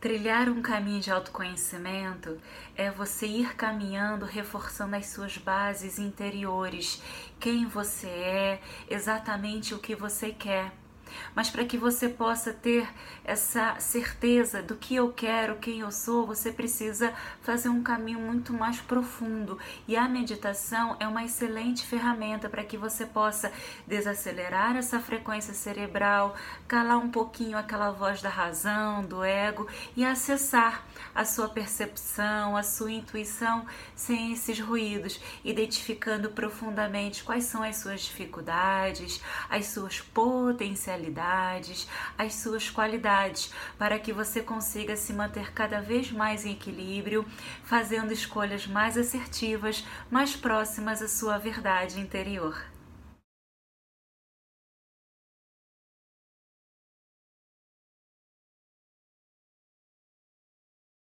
Trilhar um caminho de autoconhecimento é você ir caminhando, reforçando as suas bases interiores, quem você é, exatamente o que você quer mas para que você possa ter essa certeza do que eu quero, quem eu sou, você precisa fazer um caminho muito mais profundo. E a meditação é uma excelente ferramenta para que você possa desacelerar essa frequência cerebral, calar um pouquinho aquela voz da razão, do ego e acessar a sua percepção, a sua intuição sem esses ruídos, identificando profundamente quais são as suas dificuldades, as suas potencialidades as suas qualidades, para que você consiga se manter cada vez mais em equilíbrio, fazendo escolhas mais assertivas, mais próximas à sua verdade interior.